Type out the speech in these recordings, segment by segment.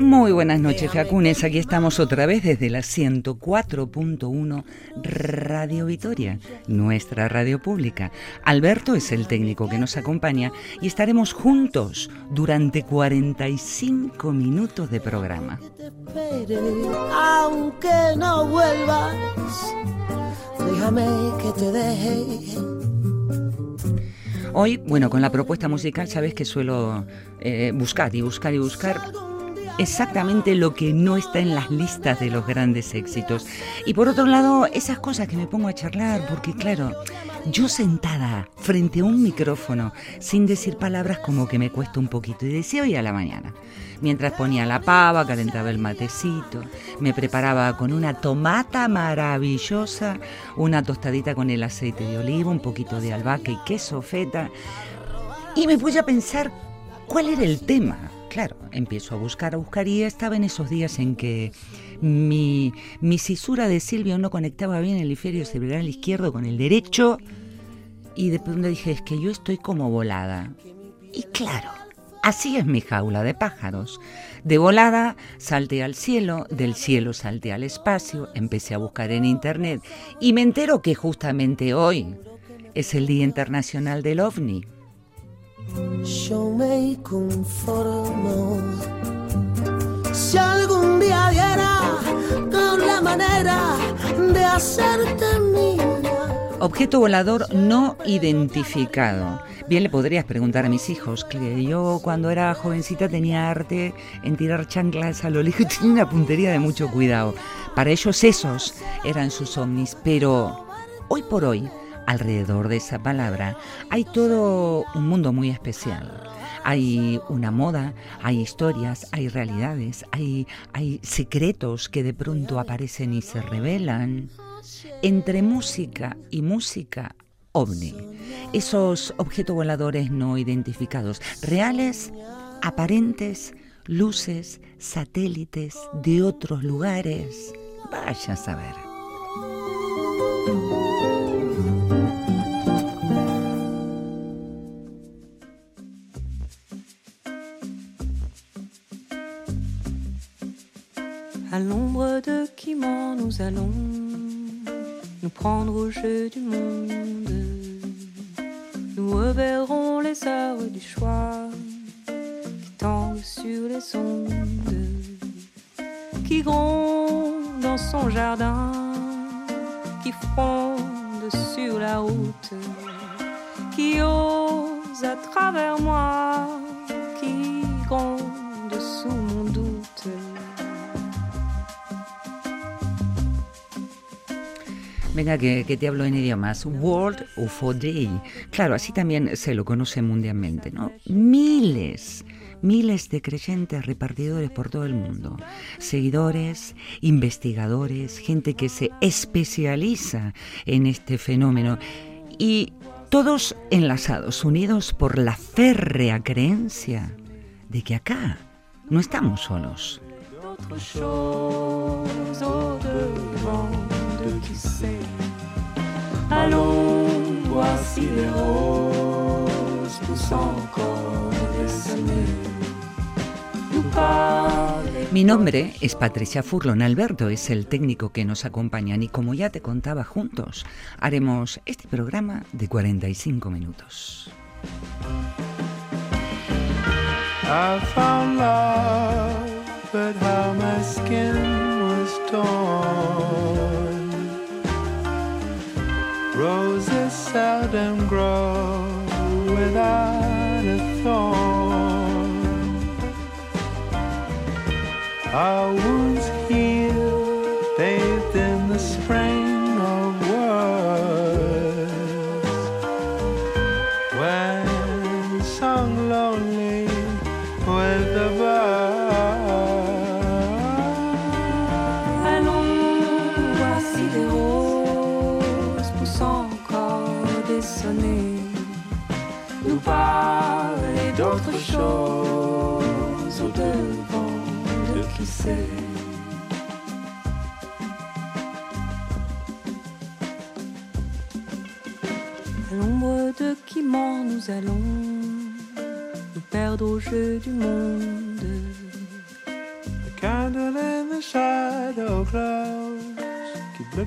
Muy buenas noches, Jacunes. Aquí estamos otra vez desde la 104.1 Radio Vitoria, nuestra radio pública. Alberto es el técnico que nos acompaña y estaremos juntos durante 45 minutos de programa. Aunque no vuelvas, déjame que te deje. Hoy, bueno, con la propuesta musical sabes que suelo eh, buscar y buscar y buscar exactamente lo que no está en las listas de los grandes éxitos. Y por otro lado, esas cosas que me pongo a charlar, porque claro, yo sentada frente a un micrófono, sin decir palabras como que me cuesta un poquito, y decía hoy a la mañana, mientras ponía la pava, calentaba el matecito, me preparaba con una tomata maravillosa, una tostadita con el aceite de oliva, un poquito de albahaca y queso feta, y me puse a pensar cuál era el tema Claro, empiezo a buscar, a buscar y estaba en esos días en que mi, mi cisura de Silvio no conectaba bien el hemisferio cerebral izquierdo con el derecho y de pronto dije, es que yo estoy como volada. Y claro, así es mi jaula de pájaros. De volada salté al cielo, del cielo salté al espacio, empecé a buscar en internet y me entero que justamente hoy es el Día Internacional del OVNI. Yo me conformo si algún día diera con la manera de hacerte mía. Objeto volador no identificado. Bien le podrías preguntar a mis hijos que yo cuando era jovencita tenía arte en tirar chanclas a lo lejos tenía una puntería de mucho cuidado. Para ellos esos eran sus ovnis, pero hoy por hoy alrededor de esa palabra hay todo un mundo muy especial. Hay una moda, hay historias, hay realidades, hay, hay secretos que de pronto aparecen y se revelan. Entre música y música ovni, esos objetos voladores no identificados, reales, aparentes, luces, satélites de otros lugares. Vaya a saber. À l'ombre de Quimant, nous allons nous prendre au jeu du monde. Nous reverrons les heures du choix qui tanguent sur les ondes, qui grondent dans son jardin, qui fondent sur la route, qui osent à travers moi, Venga, que, te hablo en idiomas. World UFO Day. Claro, así también se lo conoce mundialmente, ¿no? Miles, miles de creyentes repartidores por todo el mundo. Seguidores, investigadores, gente que se especializa en este fenómeno. Y todos enlazados, unidos por la férrea creencia de que acá no estamos solos. Allons voir si les roses poussent encore des Nous parler Mi nombre es Patricia Furlon. Alberto es el técnico que nos acompaña y como ya te contaba juntos, haremos este programa de 45 minutos. I found love, but seldom grow without a thorn. Our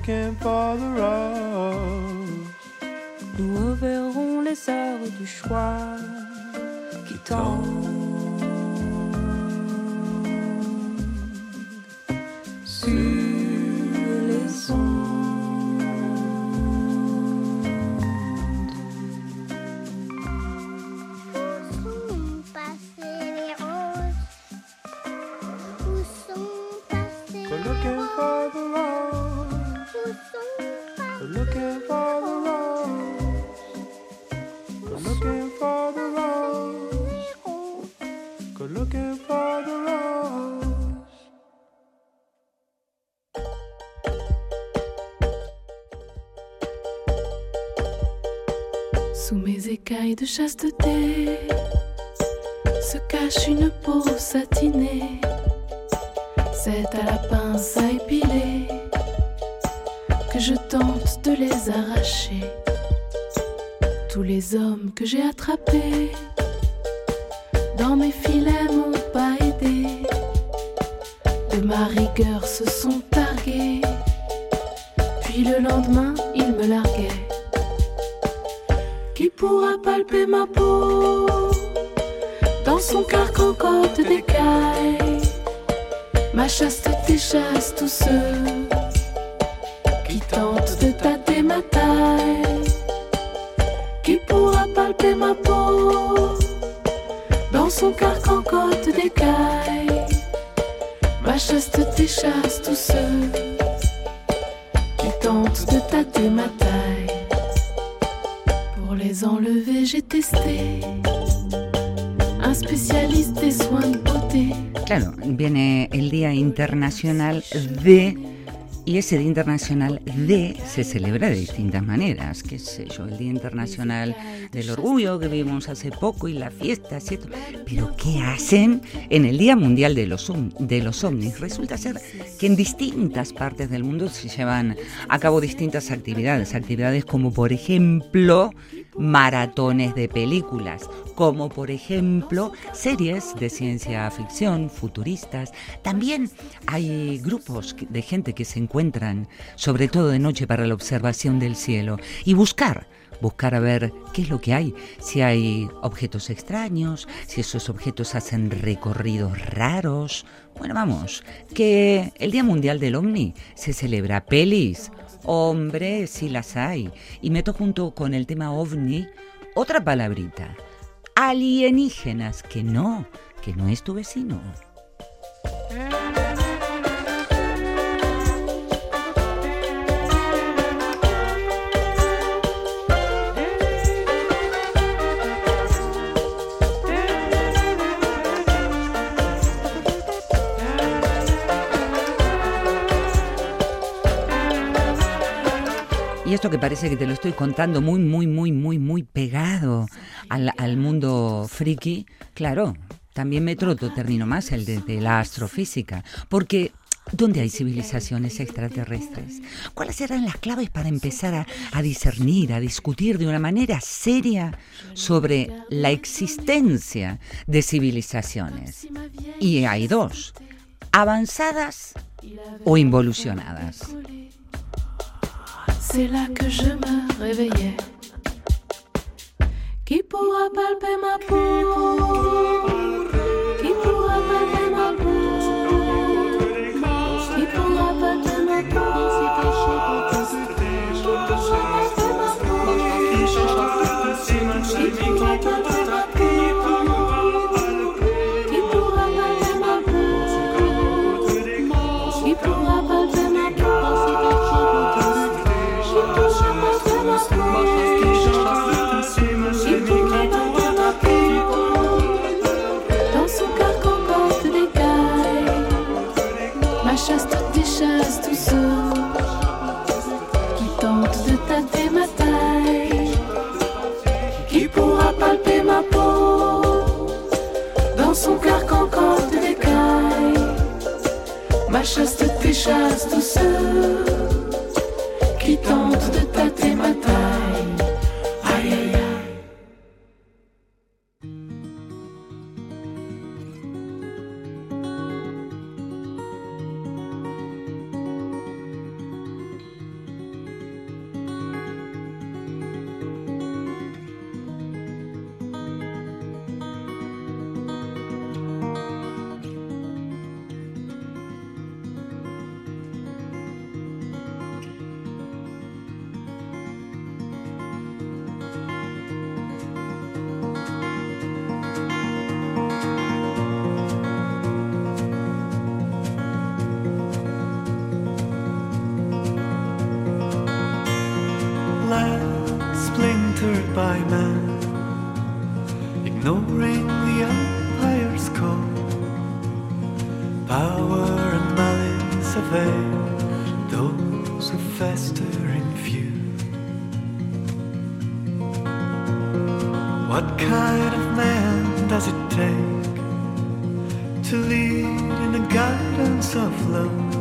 looking for the rose. Nous reverrons les heures du choix qui tendent de chasteté se cache une peau satinée. C'est à la pince à épiler que je tente de les arracher. Tous les hommes que j'ai attrapés dans mes filets Claro, viene el Día Internacional de... Y ese Día Internacional de se celebra de distintas maneras, qué sé yo, el Día Internacional del Orgullo que vimos hace poco y la fiesta, ¿cierto? Pero ¿qué hacen en el Día Mundial de los, de los OVNIs? Resulta ser que en distintas partes del mundo se llevan a cabo distintas actividades, actividades como por ejemplo maratones de películas, como por ejemplo series de ciencia ficción, futuristas. También hay grupos de gente que se encuentran, sobre todo de noche, para la observación del cielo y buscar. Buscar a ver qué es lo que hay, si hay objetos extraños, si esos objetos hacen recorridos raros. Bueno, vamos, que el Día Mundial del OVNI se celebra pelis, Hombre, sí las hay. Y meto junto con el tema ovni otra palabrita. Alienígenas, que no, que no es tu vecino. Esto que parece que te lo estoy contando muy, muy, muy, muy, muy pegado al, mundo friki, claro, también meto otro término más, el de, la astrofísica, porque ¿dónde hay civilizaciones extraterrestres? ¿Cuáles serán las claves para empezar a discernir, a discutir de una manera seria sobre la existencia de civilizaciones? Y hay dos, avanzadas o involucionadas. C'est là que je me réveillais. Qui pourra palper ma peau? счастье, ты счастье сам. What kind of man does it take to lead in the guidance of love?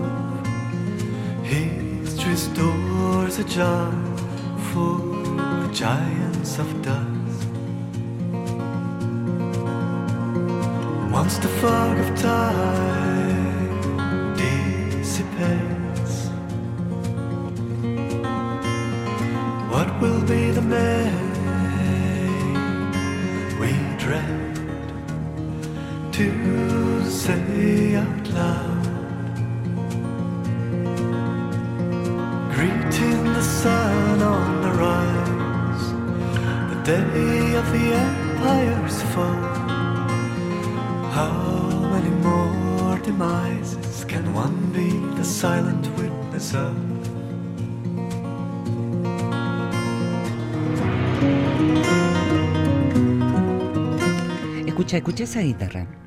History's doors ajar for giants of dust. Once the fog of time to say out loud? Greeting the sun on the rise, the day of the empire's fall. How many more demises can one be the silent witness of? Escucha, escucha esa guitarra.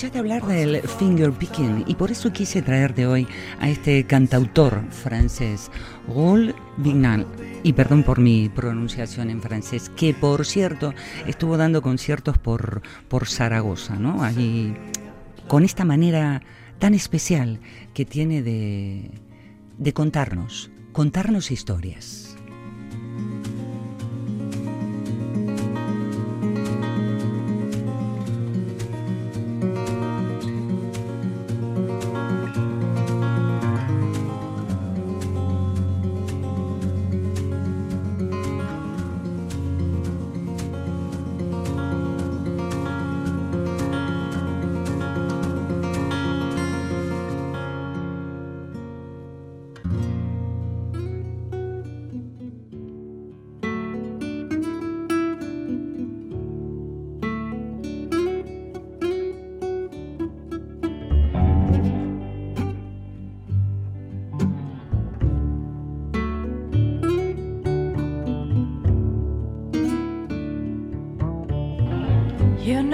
Escuchaste hablar del finger picking y por eso quise traerte hoy a este cantautor francés, Raoul Vignal. Y perdón por mi pronunciación en francés, que por cierto estuvo dando conciertos por, por Zaragoza, ¿no? Ahí, con esta manera tan especial que tiene de, de contarnos, contarnos historias.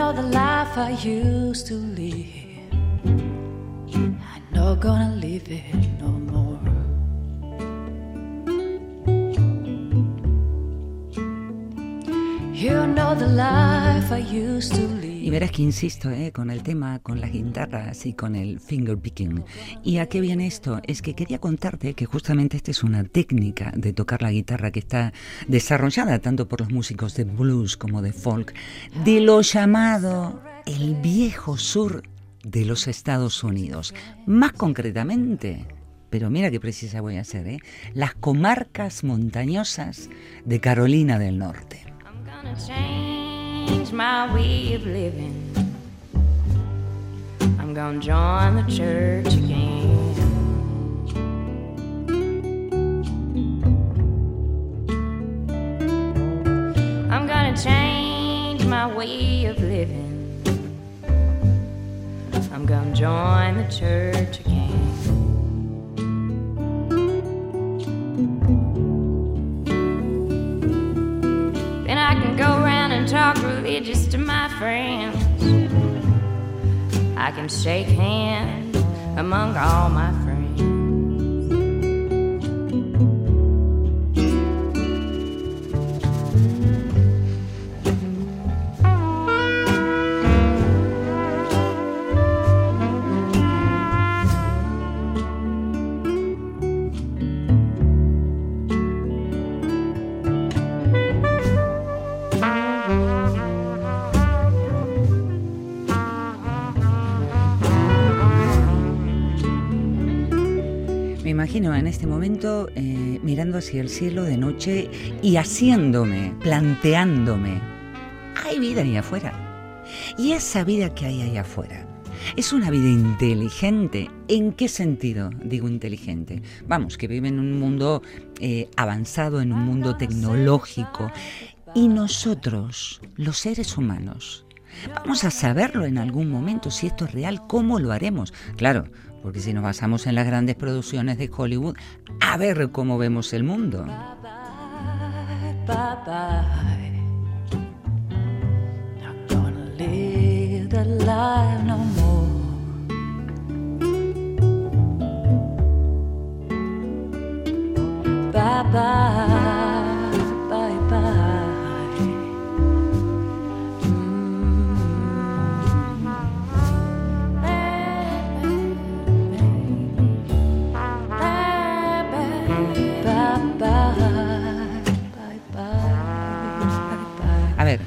Know the life I used to live. I'm not gonna live it no more. You know the life I used to live. Y verás que insisto eh, con el tema, con las guitarras y con el finger picking. ¿Y a qué viene esto? Es que quería contarte que justamente esta es una técnica de tocar la guitarra que está desarrollada tanto por los músicos de blues como de folk, de lo llamado el viejo sur de los Estados Unidos. Más concretamente, pero mira qué precisa voy a hacer, ¿eh? las comarcas montañosas de Carolina del Norte. Change my way of living. I'm gonna join the church again. I'm gonna change my way of living. I'm gonna join the church again. Religious to my friends. I can shake hands among all my friends. Momento eh, mirando hacia el cielo de noche y haciéndome, planteándome, hay vida ahí afuera. Y esa vida que hay ahí afuera, ¿es una vida inteligente? ¿En qué sentido digo inteligente? Vamos, que vive en un mundo eh, avanzado, en un mundo tecnológico. Y nosotros, los seres humanos, Vamos a saberlo en algún momento si esto es real, cómo lo haremos. Claro, porque si nos basamos en las grandes producciones de Hollywood, a ver cómo vemos el mundo. Bye bye.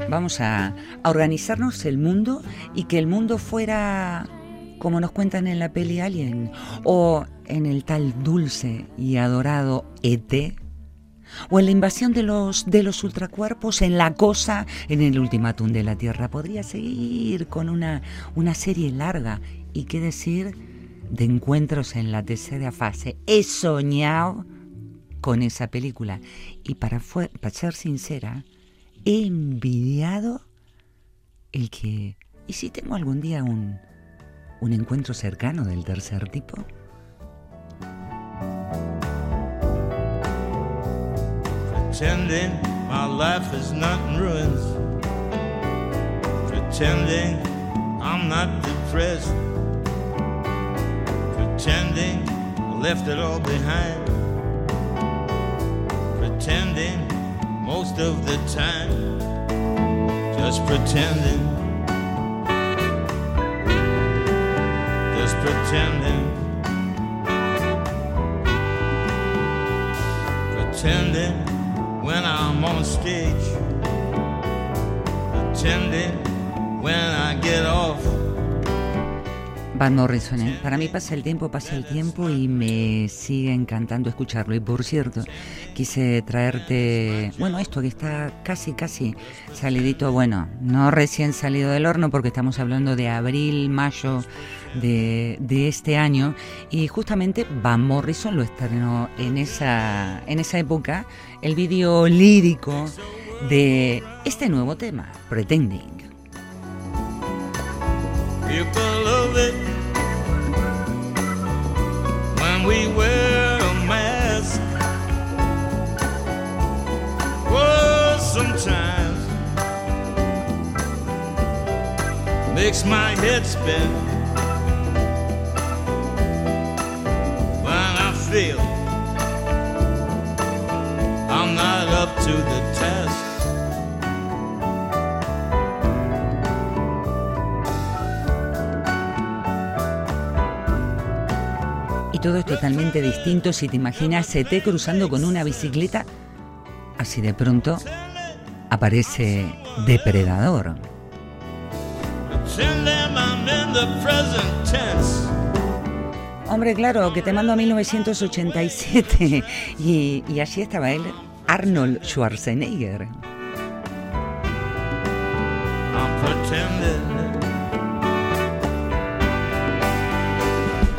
Vamos a, organizarnos el mundo y que el mundo fuera como nos cuentan en la peli Alien o en el tal dulce y adorado ET o en la invasión de los de los ultracuerpos en la cosa en el ultimátum de la Tierra. Podría seguir con una una serie larga y qué decir de encuentros en la tercera fase. He soñado con esa película. Y para, para ser sincera he envidiado el que y si tengo algún día un un encuentro cercano del tercer tipo Pretending my life is not in ruins. Pretending I'm not depressed. Pretending I left it all behind. Pretending most of the time. Just pretending. Just pretending. Pretending when I'm on stage. Pretending when I get off. Van Morrison, ¿eh? para mí pasa el tiempo, pasa el tiempo y me sigue encantando escucharlo. Y por cierto, quise traerte, bueno, esto que está casi, casi salidito, bueno, no recién salido del horno porque estamos hablando de abril, mayo de, de este año y justamente Van Morrison lo estrenó en esa, en esa época, el vídeo lírico de este nuevo tema, Pretending. People love it when we wear a mask. Oh, sometimes makes my head spin when I feel I'm not up to the task. Todo es totalmente distinto si te imaginas ET cruzando con una bicicleta. Así de pronto aparece Depredador. Hombre, claro, que te mando a 1987 y, y allí estaba él, Arnold Schwarzenegger.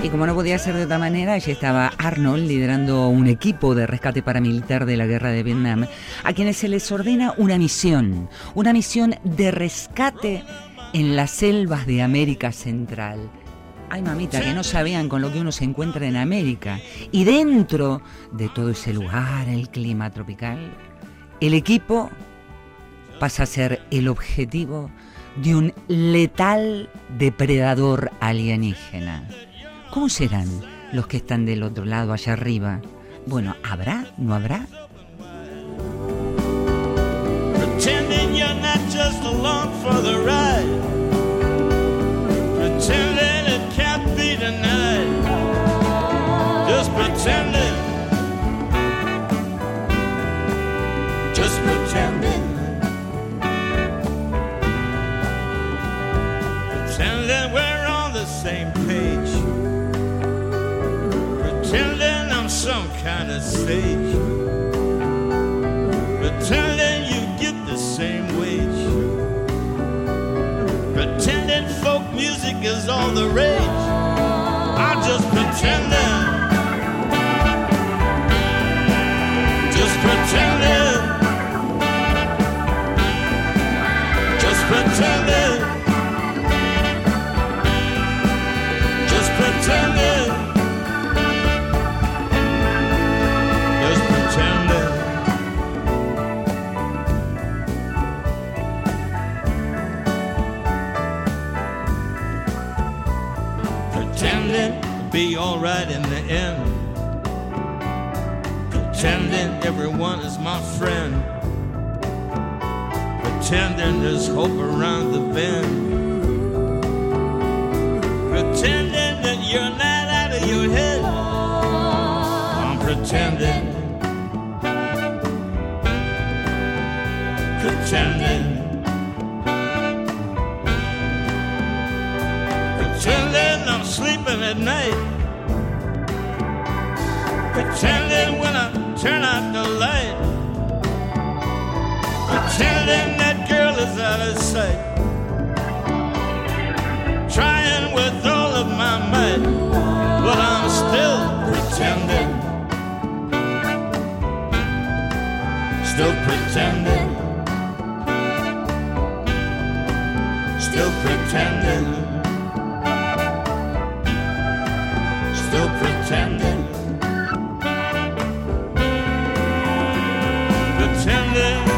Y como no podía ser de otra manera, allí estaba Arnold liderando un equipo de rescate paramilitar de la guerra de Vietnam, a quienes se les ordena una misión, una misión de rescate en las selvas de América Central. Ay, mamita, que no sabían con lo que uno se encuentra en América. Y dentro de todo ese lugar, el clima tropical, el equipo pasa a ser el objetivo de un letal depredador alienígena. ¿Cómo serán los que están del otro lado, allá arriba? Bueno, ¿habrá? ¿No habrá? Music is all the rage. Hope around the bend. Pretending that you're not out of your head. I'm pretending. Pretending. Pretending I'm sleeping at night. Pretending when I turn out the light. Pretending out of sight. Trying with all of my might, but I'm still pretending. Still pretending. Still pretending. Still pretending. Pretending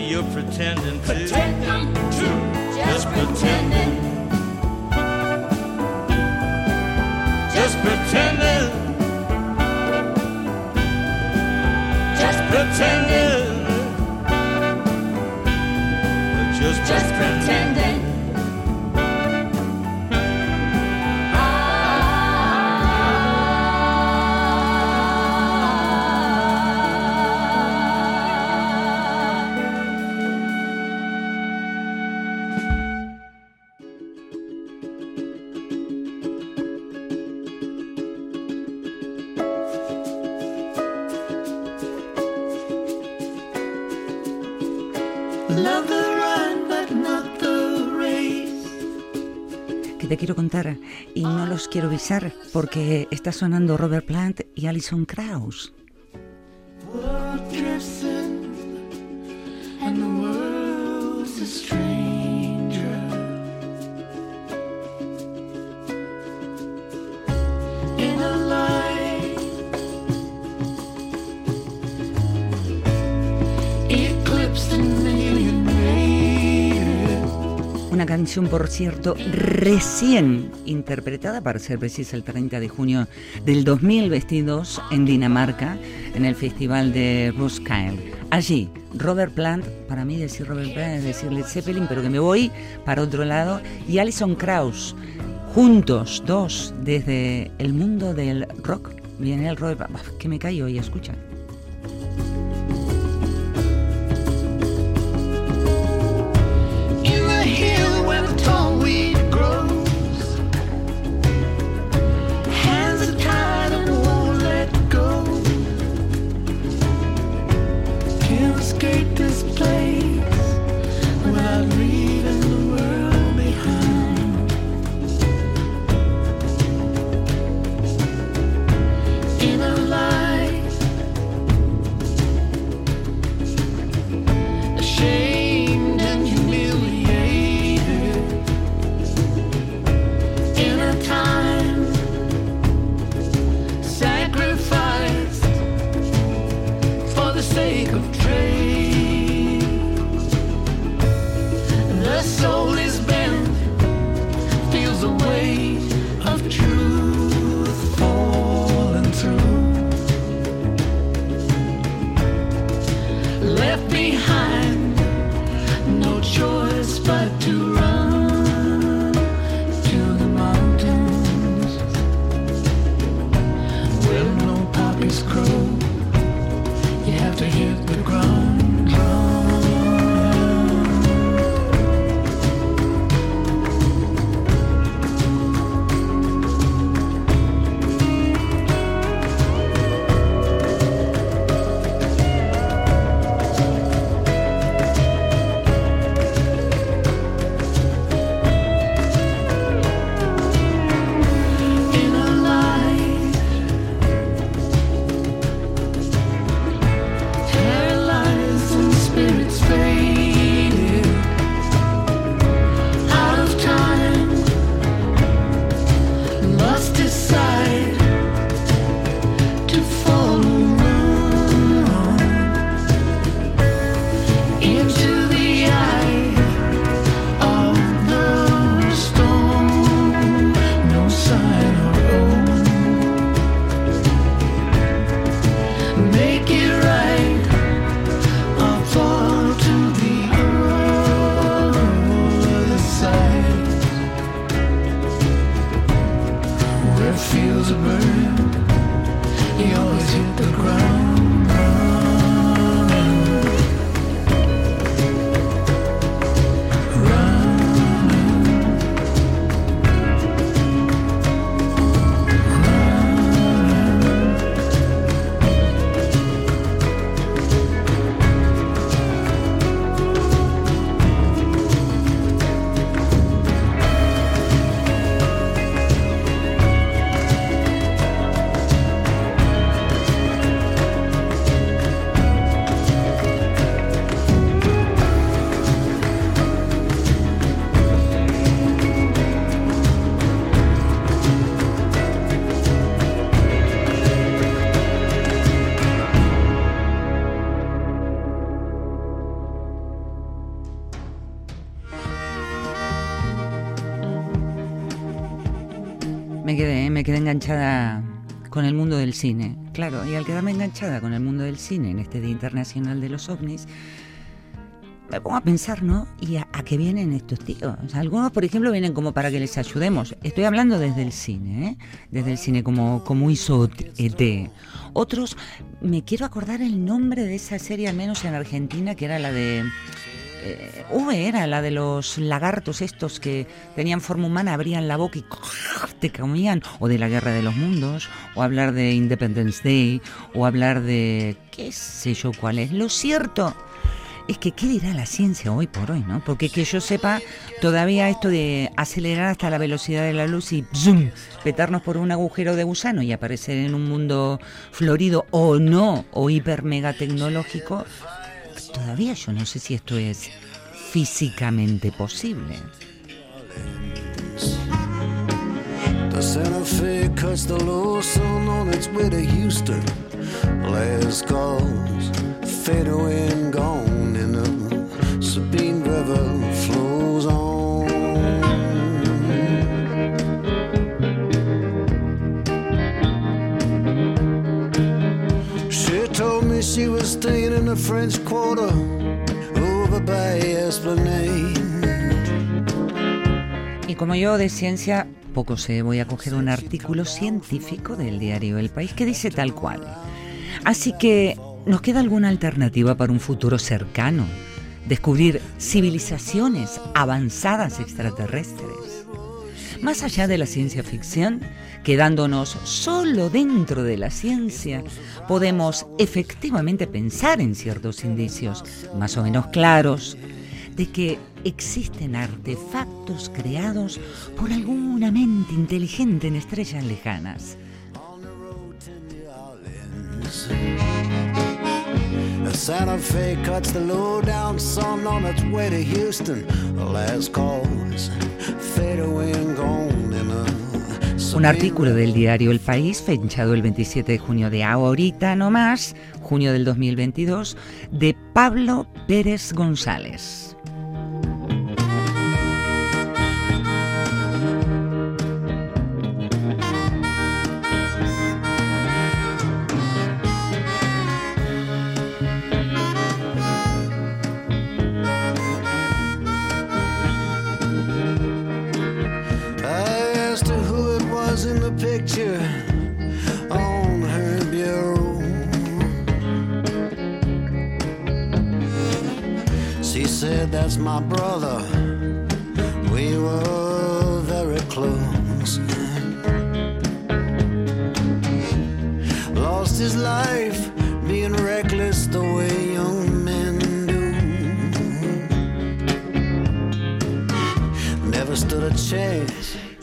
you're pretending too. pretending to, Just pretending. Te quiero contar y no los quiero avisar porque está sonando Robert Plant y Alison Krauss. Canción, por cierto, recién interpretada, para ser precisa, el 30 de junio del 2022 en Dinamarca, en el Festival de Roskilde. Allí, Robert Plant, para mí decir Robert Plant es decir Led Zeppelin, pero que me voy para otro lado, y Alison Krauss, juntos, dos, desde el mundo del rock. Viene el Robert, que me callo y escucha. Quedé enganchada con el mundo del cine. Claro, y al quedarme enganchada con el mundo del cine en este Día Internacional de los OVNIs, me pongo a pensar, ¿no? ¿Y a, qué vienen estos tíos? Algunos, por ejemplo, vienen como para que les ayudemos. Estoy hablando desde el cine, ¿eh? Desde el cine, como, como hizo ET. Otros, me quiero acordar el nombre de esa serie, al menos en Argentina, que era la de... Eh, V era la de los lagartos estos que tenían forma humana, abrían la boca y te comían, o de la Guerra de los Mundos, o hablar de Independence Day, o hablar de qué sé yo cuál es. Lo cierto es que qué dirá la ciencia hoy por hoy, ¿no? Porque que yo sepa, todavía esto de acelerar hasta la velocidad de la luz y zoom, petarnos por un agujero de gusano y aparecer en un mundo florido o no, o hiper mega tecnológico, todavía yo no sé si esto es físicamente posible. She was staying in the French Quarter over by Esplanade. Y como yo de ciencia poco sé, voy a coger un artículo científico del diario El País que dice tal cual. Así que, ¿nos queda alguna alternativa para un futuro cercano? Descubrir civilizaciones avanzadas extraterrestres. Más allá de la ciencia ficción, quedándonos solo dentro de la ciencia, podemos efectivamente pensar en ciertos indicios más o menos claros de que existen artefactos creados por alguna mente inteligente en estrellas lejanas. Un artículo del diario El País, fechado el 27 de junio de ahorita no más, junio del 2022, de Pablo Pérez González. My brother. We were very close. Lost his life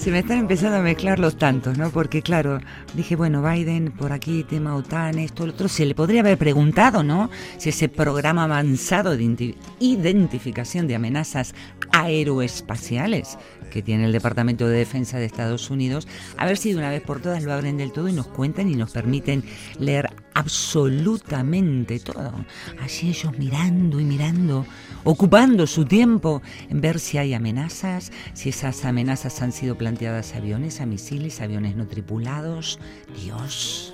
Se me están empezando a mezclar los tantos, ¿no? Porque claro, dije, bueno, Biden por aquí, tema OTAN, esto, lo otro, se le podría haber preguntado, ¿no? Si ese programa avanzado de identi- identificación de amenazas aeroespaciales que tiene el Departamento de Defensa de Estados Unidos, a ver si de una vez por todas lo abren del todo y nos cuentan y nos permiten leer absolutamente todo. Así ellos mirando y mirando, ocupando su tiempo en ver si hay amenazas, si esas amenazas han sido planteadas a aviones, a misiles, aviones no tripulados. Dios.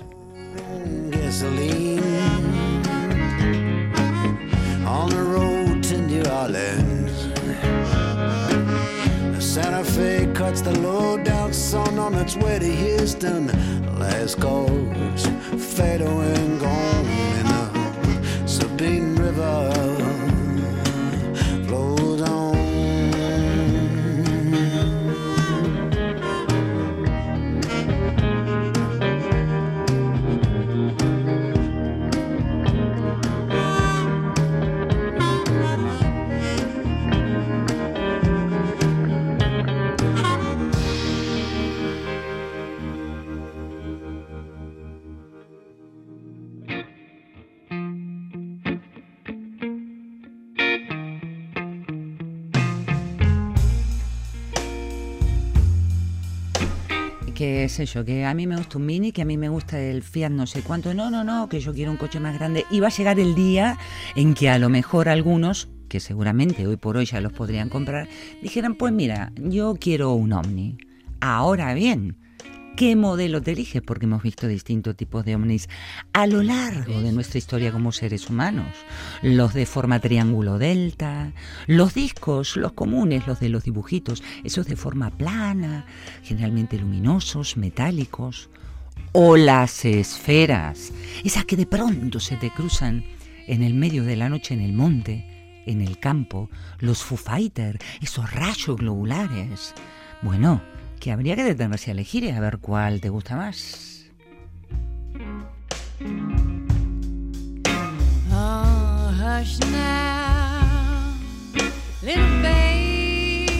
and gone River Oh. Que sé yo, que a mí me gusta un Mini, que a mí me gusta el Fiat no sé cuánto, no, no, no, que yo quiero un coche más grande. Y va a llegar el día en que a lo mejor algunos, que seguramente hoy por hoy ya los podrían comprar, dijeran, pues mira, yo quiero un Omni. Ahora bien, qué modelo te eliges, porque hemos visto distintos tipos de ovnis a lo largo de nuestra historia como seres humanos. Los de forma triángulo delta, los discos, los comunes, los de los dibujitos, esos de forma plana, generalmente luminosos, metálicos, o las esferas, esas que de pronto se te cruzan en el medio de la noche en el monte, en el campo, los Foo Fighter, esos rayos globulares. Bueno, que habría que detenerse a elegir y a ver cuál te gusta más. Oh, hush now, little baby,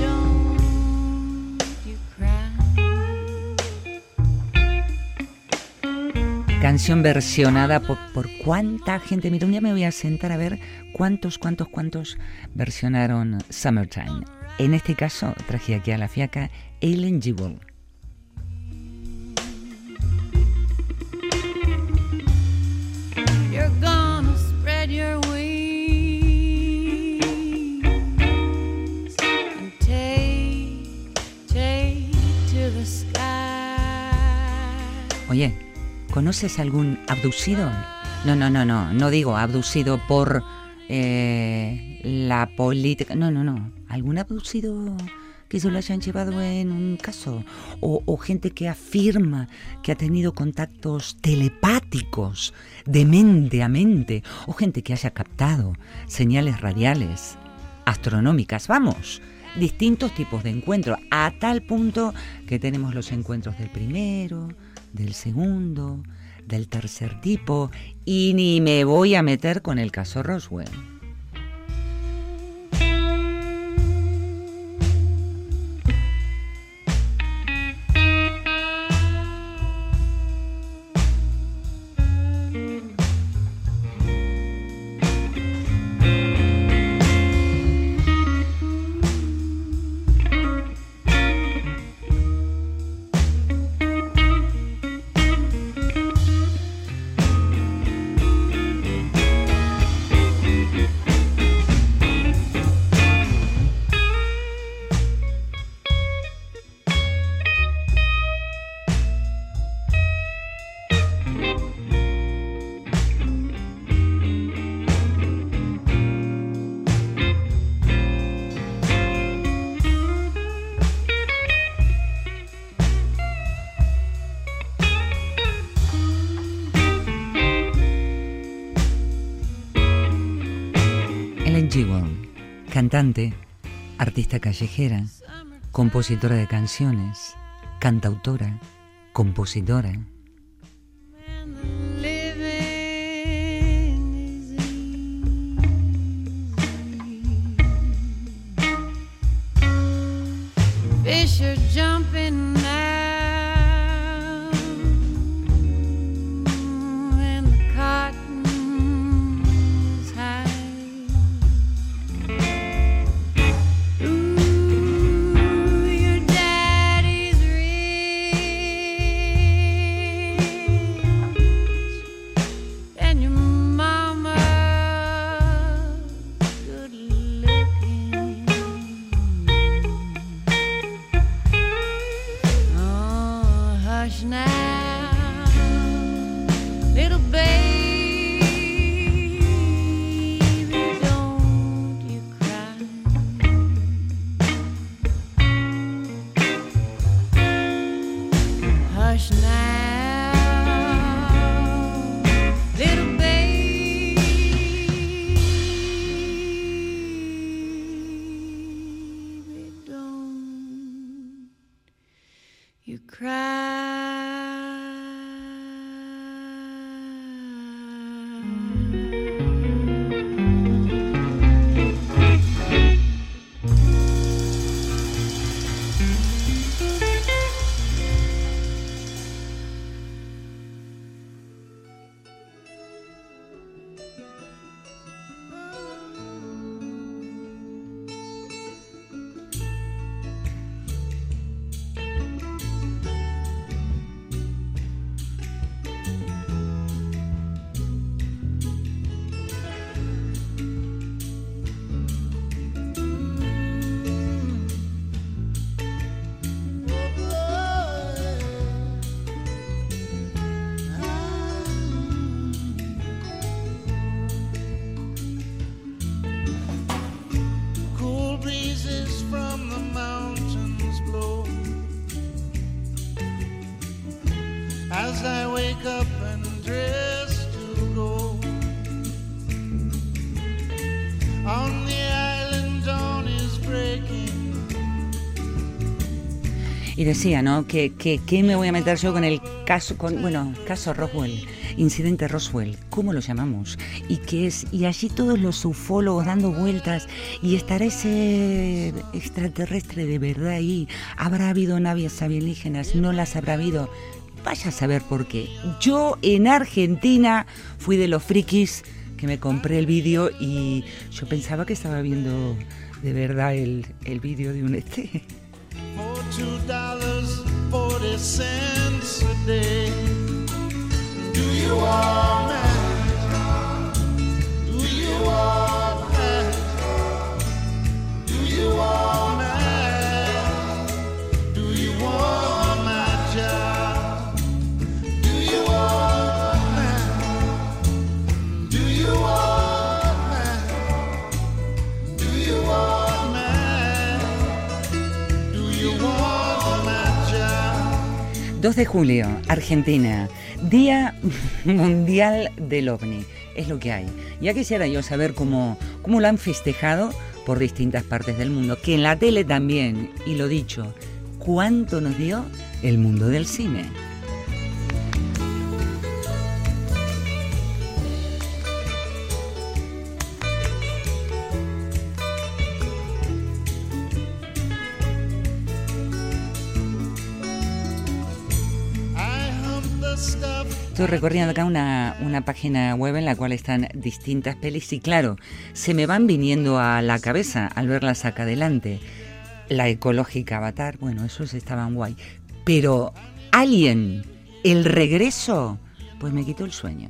don't you cry. Canción versionada por, por cuánta gente. Mira, un día me voy a sentar a ver cuántos, cuántos, cuántos versionaron Summertime. En este caso, traje aquí a la fiaca Ellen Jewell. You're gonna spread your wings and take, take to the sky. Oye, ¿conoces algún abducido? No, no, no, no, no digo abducido por eh, la política. No, no, no. ¿Algún abducido que se lo hayan llevado en un caso? O, o gente que afirma que ha tenido contactos telepáticos de mente a mente. O gente que haya captado señales radiales, astronómicas. Vamos distintos tipos de encuentros, a tal punto que tenemos los encuentros del primero, del segundo, del tercer tipo, y ni me voy a meter con el caso Roswell. Cantante, artista callejera, compositora de canciones, cantautora, compositora. Hush now, decía, ¿no? Que, que, me voy a meter yo con el caso, con, bueno, caso Roswell, incidente Roswell, ¿cómo lo llamamos? Y que es, y allí todos los ufólogos dando vueltas, y estará ese extraterrestre de verdad ahí, habrá habido naves alienígenas, no las habrá habido. Vaya a saber por qué. Yo en Argentina fui de los frikis que me compré el vídeo y yo pensaba que estaba viendo de verdad el, el vídeo de un este. Cents a day. Do you want that? Do you want that? Do you want that? 2 de julio, Argentina, Día Mundial del OVNI. Es lo que hay. Ya quisiera yo saber cómo, cómo lo han festejado por distintas partes del mundo, que en la tele también, y lo dicho, ¿cuánto nos dio el mundo del cine? Estoy recorriendo acá una, una página web en la cual están distintas pelis y claro, se me van viniendo a la cabeza al verlas acá adelante. La ecológica Avatar, bueno, esos estaban guay. Pero Alien, el regreso, pues me quitó el sueño.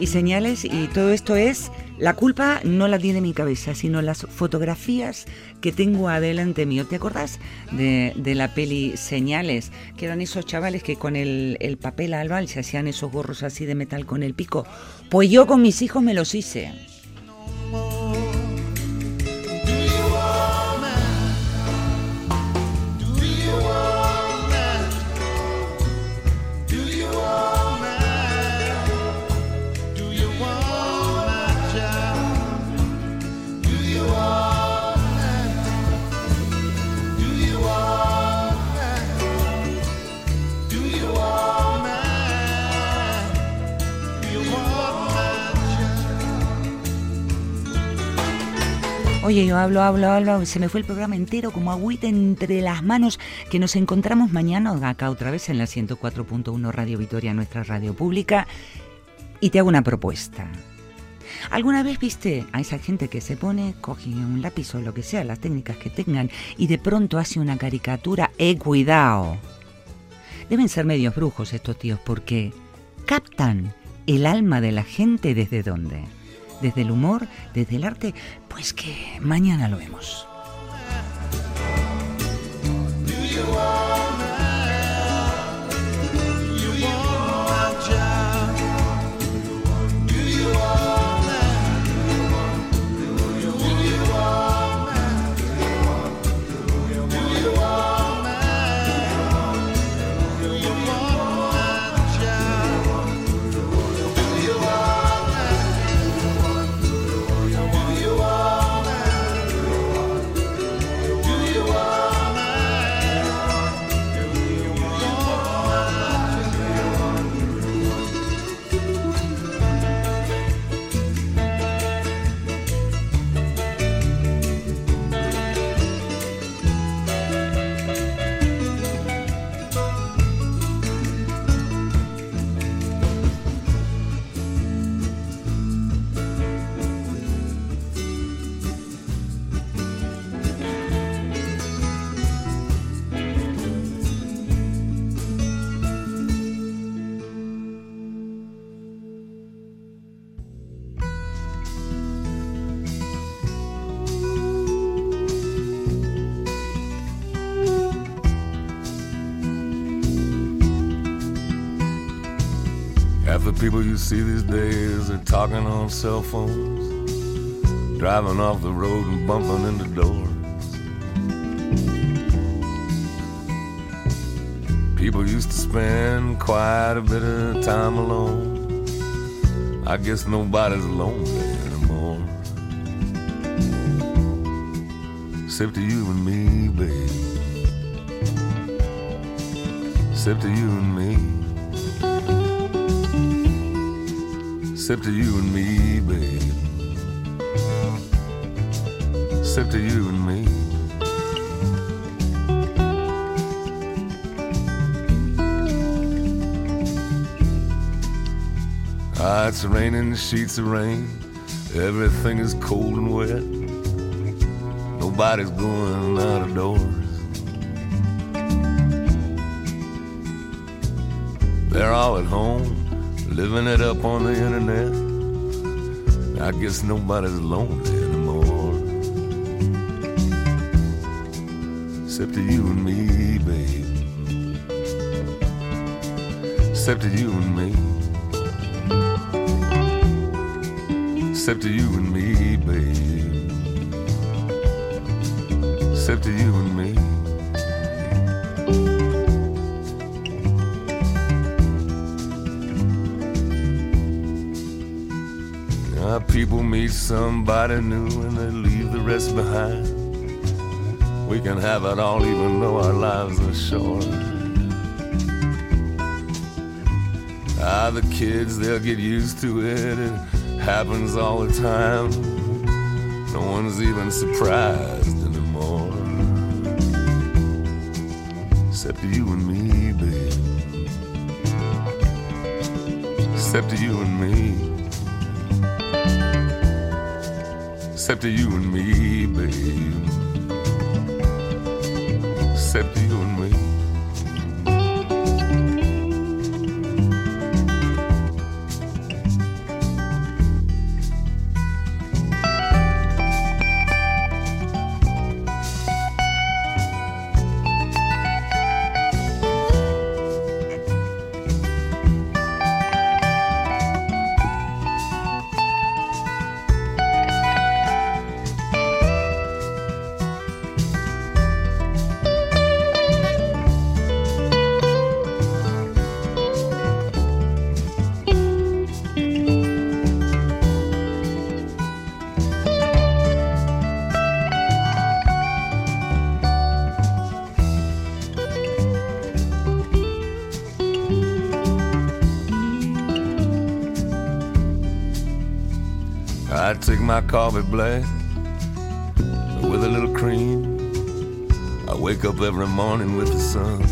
Y señales, y todo esto es, la culpa no la tiene mi cabeza, sino las fotografías que tengo adelante mío. ¿Te acordás de, de la peli Señales? Que eran esos chavales que con el, el papel albal se hacían esos gorros así de metal con el pico. Pues yo con mis hijos me los hice. Oye, yo hablo, hablo, hablo, se me fue el programa entero como agüita entre las manos, que nos encontramos mañana acá otra vez en la 104.1 Radio Vitoria, nuestra radio pública, y te hago una propuesta. ¿Alguna vez viste a esa gente que se pone, coge un lápiz o lo que sea, las técnicas que tengan, y de pronto hace una caricatura? ¡Eh, cuidado! Deben ser medios brujos estos tíos porque captan el alma de la gente desde dónde. Desde el humor, desde el arte, pues que mañana lo vemos. The people you see these days are talking on cell phones, driving off the road and bumping into doors. People used to spend quite a bit of time alone. I guess nobody's lonely anymore. Except to you and me, babe. Except to you and me. Except to you and me, babe. Except to you and me. Ah, it's raining sheets of rain. Everything is cold and wet. Nobody's going out of doors. They're all at home, living it up on the internet. I guess nobody's lonely anymore. Except to you and me, babe. Except to you and me. Except to you and me, babe. Except to you and me. Now people meet somebody new and they leave the rest behind. We can have it all even though our lives are short. Ah, the kids, they'll get used to it. It happens all the time. No one's even surprised anymore. Except you and me, babe. Except you and me. Except you and me, babe. Take my coffee black with a little cream. I wake up every morning with the sun.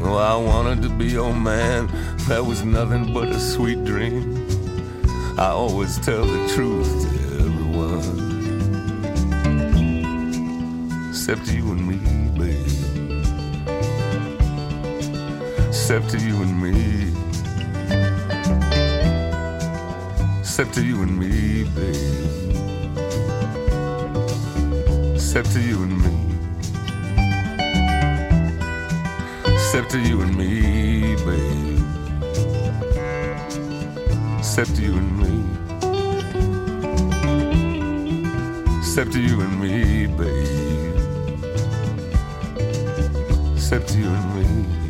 Oh, I wanted to be your man. That was nothing but a sweet dream. I always tell the truth to everyone. Except you and me, babe. Except you and me. Except to you and me, babe. Except to you and me. Except to you and me, babe. Except to you and me. Except to you and me, babe. Except to you and me.